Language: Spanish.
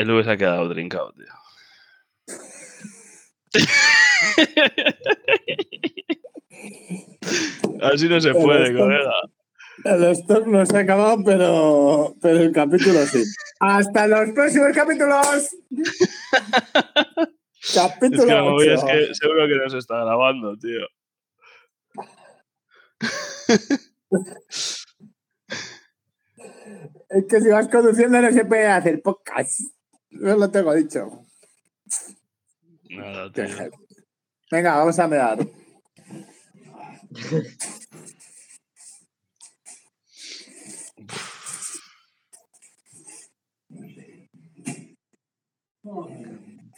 El V se ha quedado trincado, tío. Así no se puede, colega. El stock no se ha acabado, pero, pero el capítulo sí. ¡Hasta los próximos capítulos! capítulo Es que la movida es 8. que seguro que no se está grabando, tío. Es que si vas conduciendo no se puede hacer podcast. No lo tengo dicho. Nada, tío. Venga, vamos a mirar.